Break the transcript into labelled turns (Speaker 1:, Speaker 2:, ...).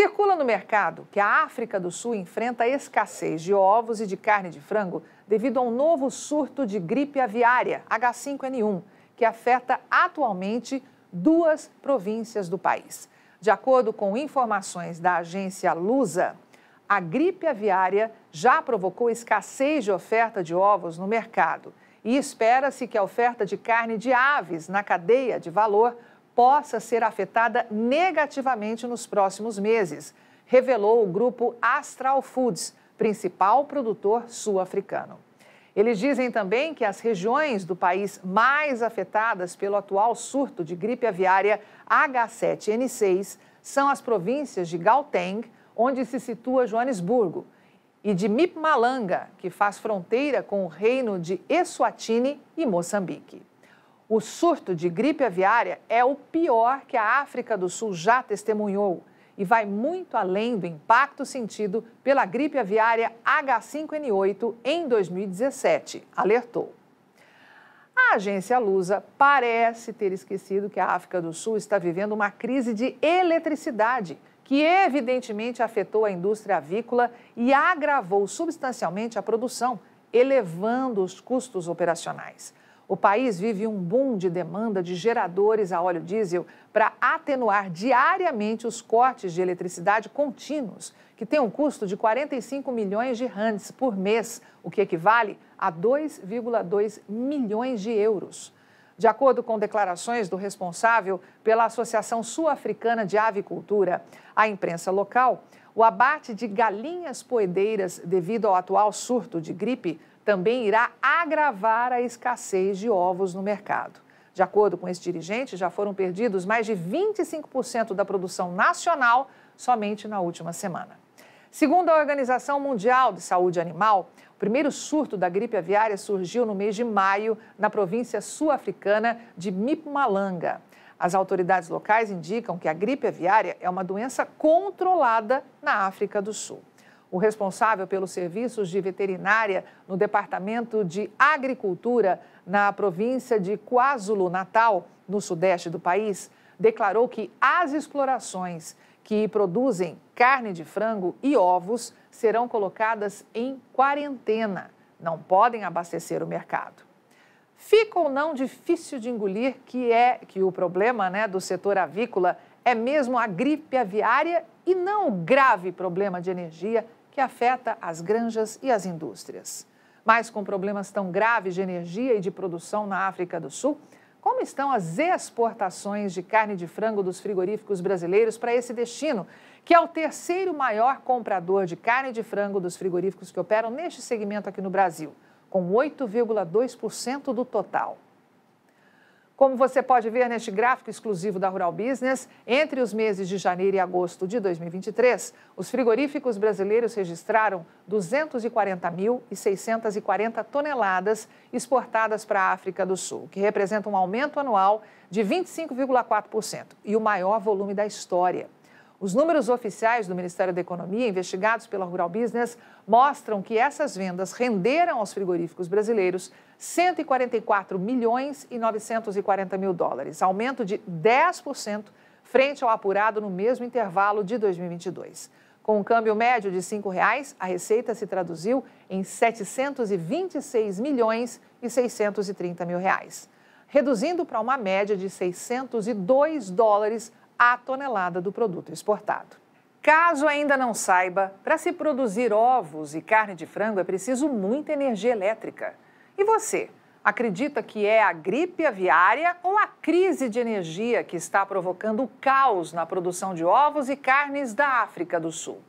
Speaker 1: Circula no mercado que a África do Sul enfrenta escassez de ovos e de carne de frango devido a um novo surto de gripe aviária, H5N1, que afeta atualmente duas províncias do país. De acordo com informações da agência Lusa, a gripe aviária já provocou escassez de oferta de ovos no mercado e espera-se que a oferta de carne de aves na cadeia de valor possa ser afetada negativamente nos próximos meses, revelou o grupo Astral Foods, principal produtor sul-africano. Eles dizem também que as regiões do país mais afetadas pelo atual surto de gripe aviária H7N6 são as províncias de Gauteng, onde se situa Joanesburgo, e de Mipmalanga, que faz fronteira com o reino de Eswatini e Moçambique. O surto de gripe aviária é o pior que a África do Sul já testemunhou e vai muito além do impacto sentido pela gripe aviária H5N8 em 2017, alertou. A agência Lusa parece ter esquecido que a África do Sul está vivendo uma crise de eletricidade que evidentemente afetou a indústria avícola e agravou substancialmente a produção, elevando os custos operacionais. O país vive um boom de demanda de geradores a óleo diesel para atenuar diariamente os cortes de eletricidade contínuos, que têm um custo de 45 milhões de rands por mês, o que equivale a 2,2 milhões de euros. De acordo com declarações do responsável pela Associação Sul-Africana de Avicultura, à imprensa local, o abate de galinhas poedeiras devido ao atual surto de gripe também irá agravar a escassez de ovos no mercado. De acordo com esse dirigente, já foram perdidos mais de 25% da produção nacional somente na última semana. Segundo a Organização Mundial de Saúde Animal, o primeiro surto da gripe aviária surgiu no mês de maio na província sul-africana de Mpumalanga. As autoridades locais indicam que a gripe aviária é uma doença controlada na África do Sul. O responsável pelos serviços de veterinária no Departamento de Agricultura na província de KwaZulu-Natal, no sudeste do país, declarou que as explorações que produzem carne de frango e ovos serão colocadas em quarentena. Não podem abastecer o mercado. Fica ou não difícil de engolir que é que o problema né, do setor avícola é mesmo a gripe aviária e não o grave problema de energia que afeta as granjas e as indústrias. Mas com problemas tão graves de energia e de produção na África do Sul, como estão as exportações de carne de frango dos frigoríficos brasileiros para esse destino, que é o terceiro maior comprador de carne de frango dos frigoríficos que operam neste segmento aqui no Brasil, com 8,2% do total? Como você pode ver neste gráfico exclusivo da Rural Business, entre os meses de janeiro e agosto de 2023, os frigoríficos brasileiros registraram 240.640 toneladas exportadas para a África do Sul, que representa um aumento anual de 25,4% e o maior volume da história. Os números oficiais do Ministério da Economia, investigados pela Rural Business, mostram que essas vendas renderam aos frigoríficos brasileiros 144 milhões e 940 mil dólares, aumento de 10% frente ao apurado no mesmo intervalo de 2022. Com um câmbio médio de R$ 5,00, a receita se traduziu em 726 milhões e 630 mil reais, reduzindo para uma média de 602 dólares a tonelada do produto exportado. Caso ainda não saiba, para se produzir ovos e carne de frango é preciso muita energia elétrica. E você, acredita que é a gripe aviária ou a crise de energia que está provocando o caos na produção de ovos e carnes da África do Sul?